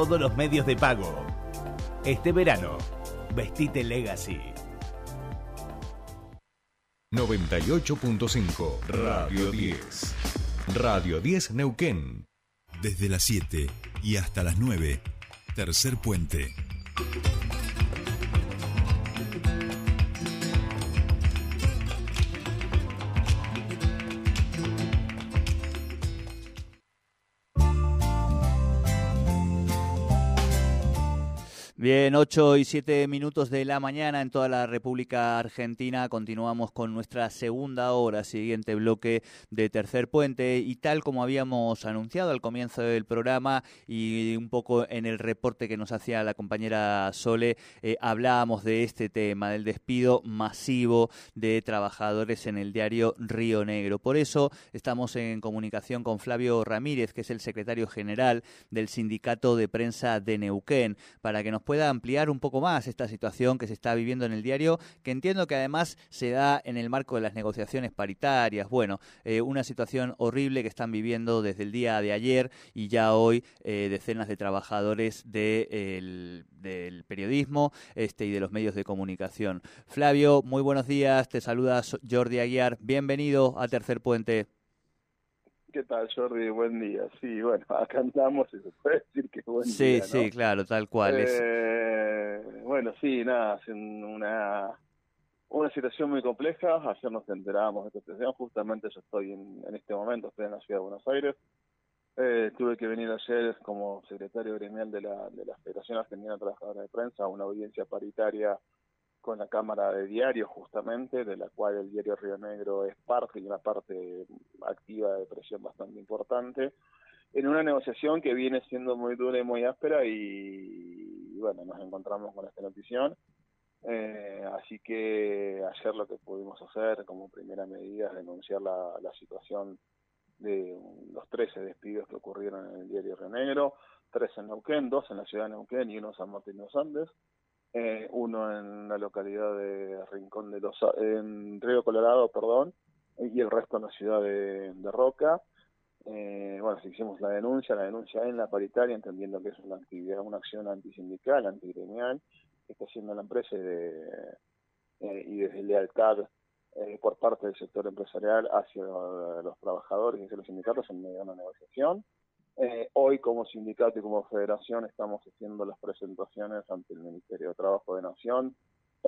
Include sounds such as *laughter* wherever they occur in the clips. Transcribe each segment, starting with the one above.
todos los medios de pago. Este verano, vestite Legacy. 98.5 Radio 10. Radio 10 Neuquén. Desde las 7 y hasta las 9. Tercer puente. Bien, 8 y 7 minutos de la mañana en toda la República Argentina. Continuamos con nuestra segunda hora, siguiente bloque de Tercer Puente. Y tal como habíamos anunciado al comienzo del programa y un poco en el reporte que nos hacía la compañera Sole, eh, hablábamos de este tema, del despido masivo de trabajadores en el diario Río Negro. Por eso estamos en comunicación con Flavio Ramírez, que es el secretario general del Sindicato de Prensa de Neuquén, para que nos pueda ampliar un poco más esta situación que se está viviendo en el diario, que entiendo que además se da en el marco de las negociaciones paritarias. Bueno, eh, una situación horrible que están viviendo desde el día de ayer y ya hoy eh, decenas de trabajadores del periodismo este, y de los medios de comunicación. Flavio, muy buenos días, te saluda Jordi Aguiar, bienvenido a Tercer Puente. ¿Qué tal, Jordi? Buen día. Sí, bueno, *laughs* acá andamos y se puede decir que buen sí, día. Sí, sí, claro, tal cual. Eh, Bueno, sí, nada, es una, una situación muy compleja. Ayer nos enterábamos de esta situación. Justamente yo estoy en, en este momento, estoy en la ciudad de Buenos Aires. Eh, tuve que venir ayer como secretario gremial de la, de la Federación Argentina de Trabajadores de Prensa a una audiencia paritaria con la Cámara de Diarios, justamente, de la cual el diario Río Negro es parte y una parte activa de presión bastante importante, en una negociación que viene siendo muy dura y muy áspera y, bueno, nos encontramos con esta notición. Eh, así que ayer lo que pudimos hacer como primera medida es denunciar la, la situación de los 13 despidos que ocurrieron en el diario Río Negro, tres en Neuquén, dos en la ciudad de Neuquén y uno en San Martín de los Andes eh, uno en la localidad de Rincón de los en Río Colorado, perdón, y el resto en la ciudad de, de Roca. Eh, bueno, hicimos la denuncia, la denuncia en la paritaria, entendiendo que es una actividad, una acción antisindical, antigremial, que está haciendo la empresa y, de, eh, y desde lealtad eh, por parte del sector empresarial hacia los trabajadores y hacia los sindicatos en medio de una negociación. Eh, hoy como sindicato y como federación estamos haciendo las presentaciones ante el Ministerio de Trabajo de Nación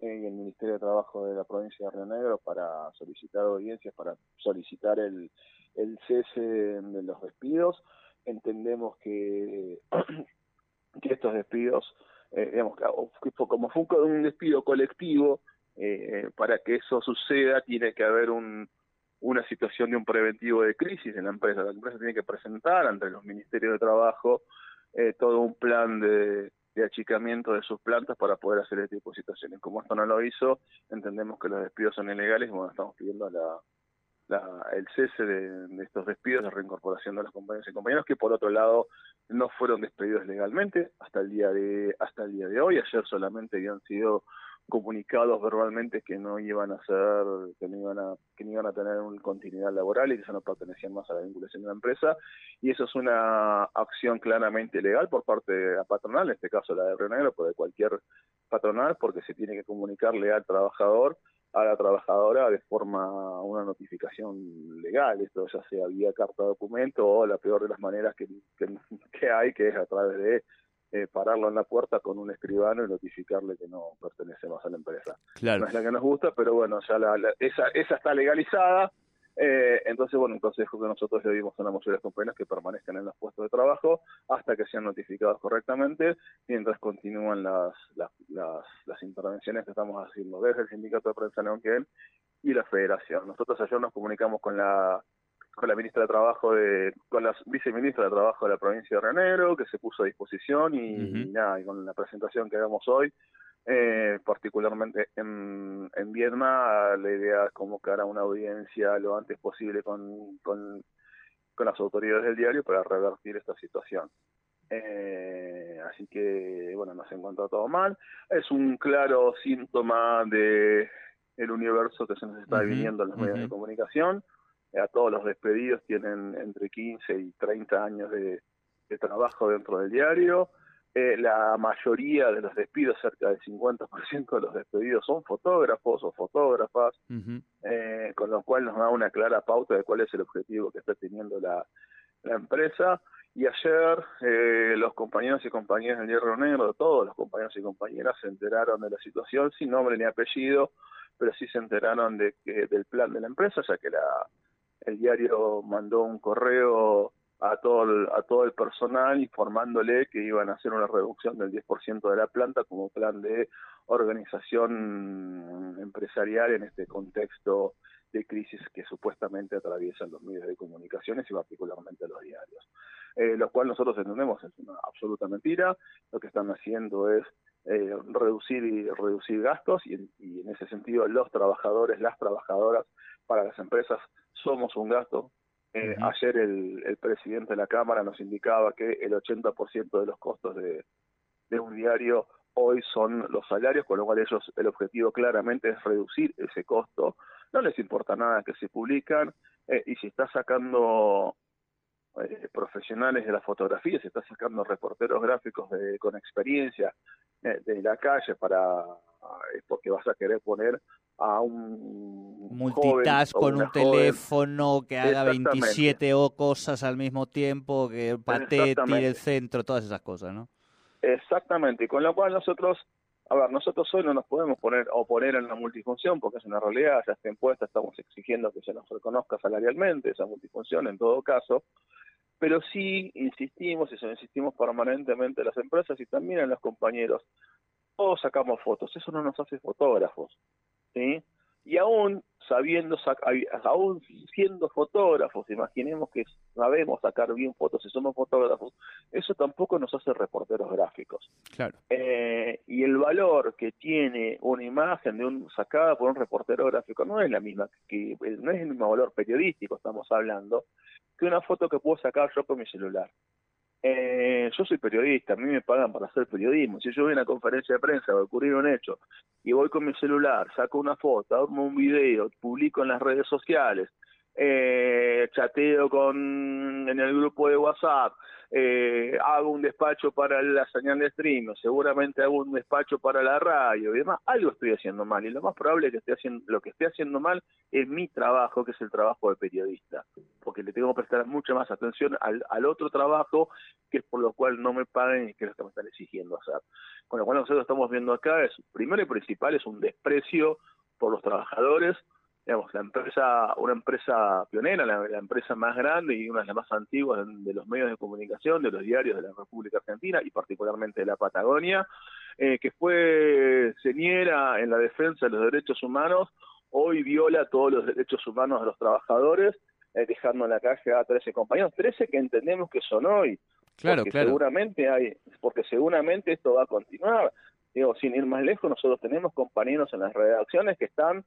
eh, y el Ministerio de Trabajo de la provincia de Río Negro para solicitar audiencias, para solicitar el, el cese de los despidos. Entendemos que, *clears throat* que estos despidos, eh, digamos, como fue un despido colectivo, eh, para que eso suceda tiene que haber un, una situación de un preventivo de crisis en la empresa. La empresa tiene que presentar ante los ministerios de trabajo eh, todo un plan de, de, achicamiento de sus plantas para poder hacer este tipo de situaciones. Como esto no lo hizo, entendemos que los despidos son ilegales y bueno, estamos pidiendo la, la, el cese de, de, estos despidos, de reincorporación de los compañeros y compañeros que por otro lado no fueron despedidos legalmente hasta el día de hasta el día de hoy. Ayer solamente habían sido comunicados verbalmente que no iban a ser, que no iban a, que no iban a tener una continuidad laboral y que eso no pertenecían más a la vinculación de la empresa. Y eso es una acción claramente legal por parte de la patronal, en este caso la de Río Negro, pero de cualquier patronal, porque se tiene que comunicarle al trabajador, a la trabajadora de forma, una notificación legal, esto ya sea vía carta documento o la peor de las maneras que, que, que hay, que es a través de eh, pararlo en la puerta con un escribano y notificarle que no pertenece más a la empresa. Claro. No es la que nos gusta, pero bueno, ya la, la, esa, esa está legalizada. Eh, entonces, bueno, un consejo que nosotros le dimos a la mayoría de los compañeros que permanezcan en los puestos de trabajo hasta que sean notificados correctamente, mientras continúan las, las, las, las intervenciones que estamos haciendo desde el Sindicato de Prensa Neuquén y la Federación. Nosotros ayer nos comunicamos con la con la ministra de Trabajo de, con la viceministra de Trabajo de la provincia de Río Negro, que se puso a disposición y, uh -huh. y nada, y con la presentación que hagamos hoy, eh, particularmente en, en Viedma, la idea es convocar a una audiencia lo antes posible con, con, con las autoridades del diario para revertir esta situación. Eh, así que, bueno, nos encontró todo mal. Es un claro síntoma de el universo que se nos está uh -huh. viviendo en los medios uh -huh. de comunicación a todos los despedidos tienen entre 15 y 30 años de, de trabajo dentro del diario. eh, la mayoría de los despidos, cerca del 50% de los despedidos son fotógrafos o fotógrafas, eh, con lo cual nos da una clara pauta de cuál es el objetivo que está teniendo la, la empresa. Y ayer eh, los compañeros y compañeras del Hierro Negro, todos los compañeros y compañeras se enteraron de la situación sin nombre ni apellido, pero sí se enteraron de que, del plan de la empresa, ya que la, el diario mandó un correo a todo el, a todo el personal informándole que iban a hacer una reducción del 10% de la planta como plan de organización empresarial en este contexto de crisis que supuestamente atraviesan los medios de comunicaciones y particularmente los diarios. Eh, lo cual nosotros entendemos es una absoluta mentira. Lo que están haciendo es eh, reducir y reducir gastos y, y en ese sentido los trabajadores, las trabajadoras para las empresas somos un gasto, eh, Ayer el, el, presidente de la Cámara nos indicaba que el 80% de los costos de, de, un diario hoy son los salarios, con lo cual ellos el objetivo claramente es reducir ese costo. No les importa nada que se publican eh, y si está sacando eh, profesionales de la fotografía, si está sacando reporteros gráficos de, con experiencia eh, de la calle para es porque vas a querer poner a un multitask con un teléfono que haga 27 o cosas al mismo tiempo, que patee, tire el centro, todas esas cosas, ¿no? Exactamente, y con lo cual nosotros, a ver, nosotros hoy no nos podemos poner oponer en la multifunción porque es una realidad, ya está impuesta, estamos exigiendo que se nos reconozca salarialmente esa multifunción en todo caso, pero sí insistimos y eso insistimos permanentemente en las empresas y también en los compañeros. Todos sacamos fotos, eso no nos hace fotógrafos. ¿Sí? Y aún sabiendo, aún siendo fotógrafos, imaginemos que sabemos sacar bien fotos y somos fotógrafos, eso tampoco nos hace reporteros gráficos. Claro. Eh, y el valor que tiene una imagen de un sacada por un reportero gráfico no es la misma que no es el mismo valor periodístico, estamos hablando, que una foto que puedo sacar yo con mi celular. Eh, yo soy periodista, a mí me pagan para hacer periodismo. Si yo voy a una conferencia de prensa, va a ocurrir un hecho, y voy con mi celular, saco una foto, hago un video, publico en las redes sociales, eh, chateo con en el grupo de WhatsApp, eh, hago un despacho para la señal de streaming, seguramente hago un despacho para la radio y demás, algo estoy haciendo mal y lo más probable es que esté haciendo, lo que esté haciendo mal es mi trabajo, que es el trabajo de periodista, porque le tengo que prestar mucha más atención al, otro trabajo que es por lo cual no me paguen y que es lo que me están exigiendo hacer. Con lo cual nosotros estamos viendo acá es, primero y principal, es un desprecio por los trabajadores, la empresa, una empresa pionera, la, empresa más grande y una de las más antiguas de, los medios de comunicación, de los diarios de la República Argentina y particularmente de la Patagonia, eh, que fue señera en la defensa de los derechos humanos, hoy viola todos los derechos humanos de los trabajadores, eh, dejando en la calle a 13 compañeros, 13 que entendemos que son hoy. Claro, porque claro. Seguramente hay, porque seguramente esto va a continuar. Digo, sin ir más lejos, nosotros tenemos compañeros en las redacciones que están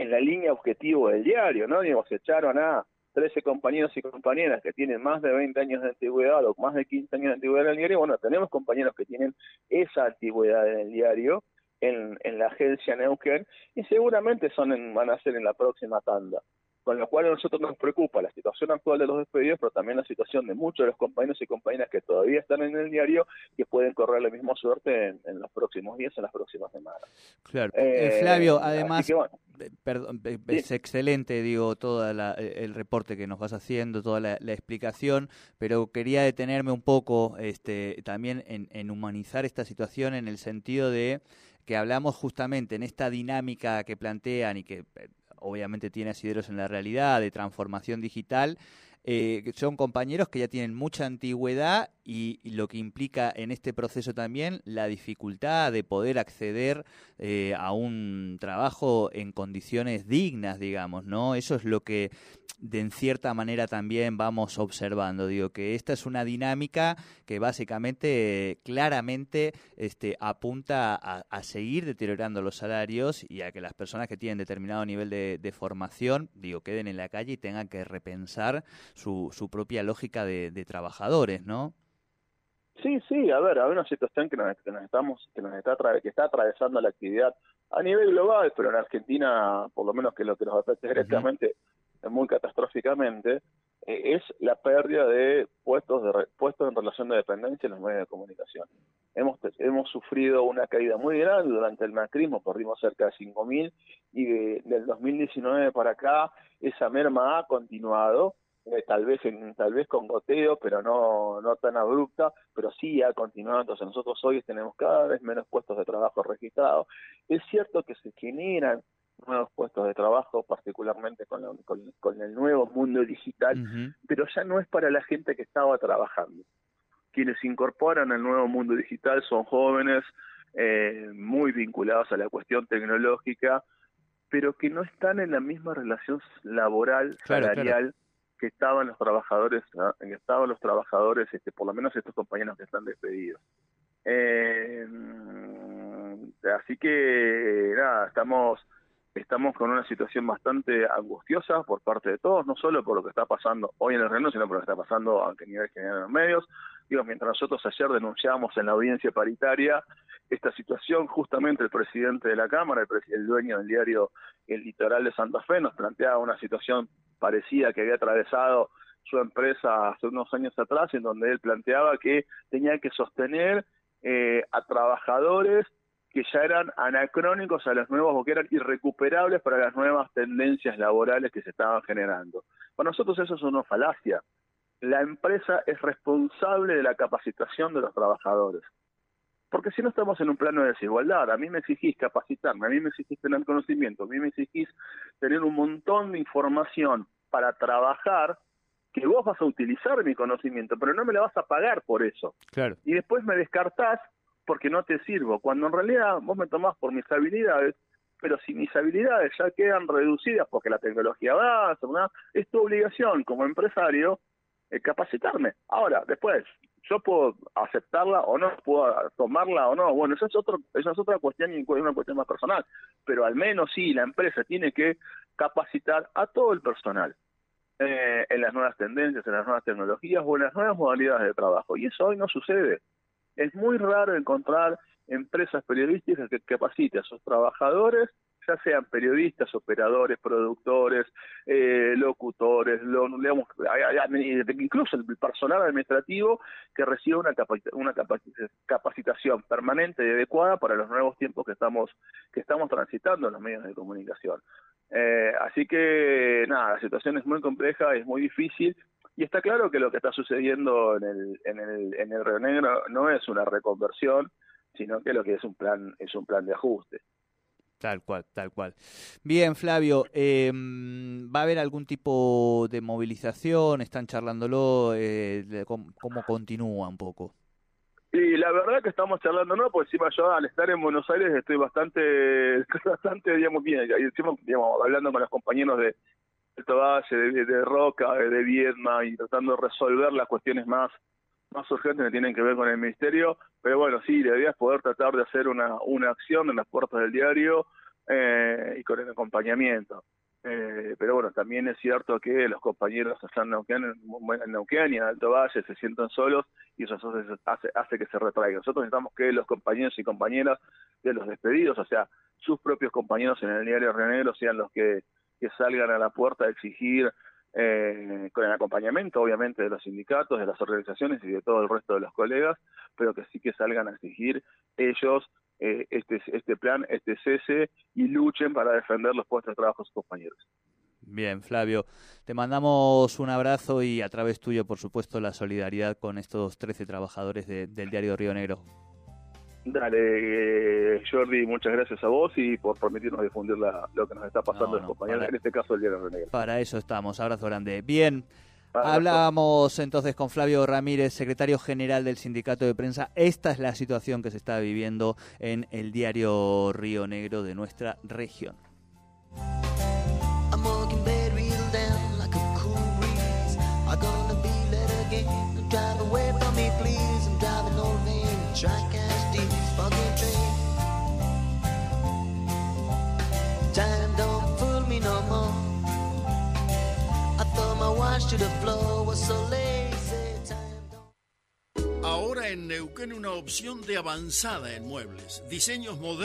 en la línea objetivo del diario, ¿no? Digamos, se echaron a 13 compañeros y compañeras que tienen más de 20 años de antigüedad o más de 15 años de antigüedad en el diario, bueno, tenemos compañeros que tienen esa antigüedad en el diario, en, en la agencia Neuquén, y seguramente son en, van a ser en la próxima tanda con lo cual a nosotros nos preocupa la situación actual de los despedidos, pero también la situación de muchos de los compañeros y compañeras que todavía están en el diario que pueden correr la misma suerte en, los próximos días, en las próximas semanas. Claro. Eh, eh Flavio, además, perdón, es excelente, digo, todo el reporte que nos vas haciendo, toda la, explicación, pero quería detenerme un poco este, también en, en humanizar esta situación en el sentido de que hablamos justamente en esta dinámica que plantean y que eh, obviamente tiene asideros en la realidad, de transformación digital, eh, son compañeros que ya tienen mucha antigüedad y, lo que implica en este proceso también la dificultad de poder acceder eh, a un trabajo en condiciones dignas, digamos, ¿no? Eso es lo que de en cierta manera también vamos observando. Digo que esta es una dinámica que básicamente claramente este, apunta a, seguir deteriorando los salarios y a que las personas que tienen determinado nivel de, formación, digo, queden en la calle y tengan que repensar su, su propia lógica de, de trabajadores, ¿no? Sí, sí, a ver, hay una situación que nos, estamos, que nos está, que está atravesando la actividad a nivel global, pero en Argentina, por lo menos que lo que nos afecta directamente, muy catastróficamente, eh, es la pérdida de puestos de puestos en relación de dependencia en los medios de comunicación. Hemos, hemos sufrido una caída muy grande durante el macrismo, perdimos cerca de 5.000 y de, del 2019 para acá esa merma ha continuado, eh, tal vez en, tal vez con goteo, pero no, no tan abrupta, pero sí ha continuado. Entonces nosotros hoy tenemos cada vez menos puestos de trabajo registrados. Es cierto que se generan nuevos puestos de trabajo, particularmente con, con, el nuevo mundo digital, pero ya no es para la gente que estaba trabajando. Quienes incorporan al nuevo mundo digital son jóvenes eh, muy vinculados a la cuestión tecnológica, pero que no están en la misma relación laboral, salarial que estaban los trabajadores, que estaban los trabajadores, este, por lo menos estos compañeros que están despedidos. Eh, así que nada, estamos estamos con una situación bastante angustiosa por parte de todos, no solo por lo que está pasando hoy en el reino, sino por lo que está pasando a nivel general en los medios. Digo, mientras nosotros ayer denunciamos en la audiencia paritaria esta situación, justamente el presidente de la Cámara, el, el dueño del diario El Litoral de Santa Fe, nos planteaba una situación parecida que había atravesado su empresa hace unos años atrás, en donde él planteaba que tenía que sostener eh, a trabajadores que ya eran anacrónicos a los nuevos o que eran irrecuperables para las nuevas tendencias laborales que se estaban generando. Para nosotros eso es una falacia. La empresa es responsable de la capacitación de los trabajadores. Porque si no estamos en un plano de desigualdad, a mí me exigís capacitarme, a mí me exigís tener conocimiento, a mí me exigís tener un montón de información para trabajar, que vos vas a utilizar mi conocimiento, pero no me la vas a pagar por eso. Claro. Y después me descartás porque no te sirvo, cuando en realidad vos me tomás por mis habilidades, pero si mis habilidades ya quedan reducidas porque la tecnología avanza, es tu obligación como empresario eh, capacitarme. Ahora, después, yo puedo aceptarla o no, puedo tomarla o no, bueno, eso es, otro, eso es otra cuestión y una cuestión más personal, pero al menos sí, la empresa tiene que capacitar a todo el personal. Eh, en las nuevas tendencias, en las nuevas tecnologías o en las nuevas modalidades de trabajo. Y eso hoy no sucede. Es muy raro encontrar empresas periodísticas que capaciten a sus trabajadores, ya sean periodistas, operadores, productores, eh, locutores, incluso el personal administrativo que reciba una, una capacitación permanente y adecuada para los nuevos tiempos que estamos que estamos transitando en los medios de comunicación. Eh, así que nada, la situación es muy compleja, es muy difícil y está claro que lo que está sucediendo en el, en el, en el Río Negro no es una reconversión, sino que lo que es un plan, es un plan de ajuste. Tal cual, tal cual. Bien, Flavio, em, ¿va a haber algún tipo de movilización? ¿Están charlándolo? Eh, ¿cómo, continúa un poco? Y la verdad que estamos charlando, ¿no? Pues encima yo al estar en Buenos Aires estoy bastante, *laughs* bastante, digamos, bien, digamos, hablando con los compañeros de, Valle, de, de Roca, de Viedma y tratando de resolver las cuestiones más más urgentes que tienen que ver con el ministerio, pero bueno, sí, la idea es poder tratar de hacer una, una acción en las puertas del diario eh, y con el acompañamiento. Eh, pero bueno, también es cierto que los compañeros allá en Neuquén, en Neuquén y en Alto Valle se sientan solos y eso hace, hace que se retraigan. Nosotros necesitamos que los compañeros y compañeras de los despedidos, o sea, sus propios compañeros en el diario Río Negro sean los que que salgan a la puerta a exigir eh, con el acompañamiento obviamente de los sindicatos, de las organizaciones y de todo el resto de los colegas, pero que sí que salgan a exigir ellos eh, este, este plan, este cese y luchen para defender los puestos de trabajo de sus compañeros. Bien, Flavio, te mandamos un abrazo y a través tuyo, por supuesto, la solidaridad con estos 13 trabajadores del diario Río Negro. Dale, eh, Jordi, muchas gracias a vos y por permitirnos difundir lo que nos está pasando en compañeros, en este caso el Diario Renegro. Para eso estamos, abrazo grande. Bien, Hablábamos entonces con Flavio Ramírez, secretario general del Sindicato de Prensa. Esta es la situación que se está viviendo en el diario Río Negro de nuestra región. Ahora en Neuquén una opción de avanzada en muebles, diseños modernos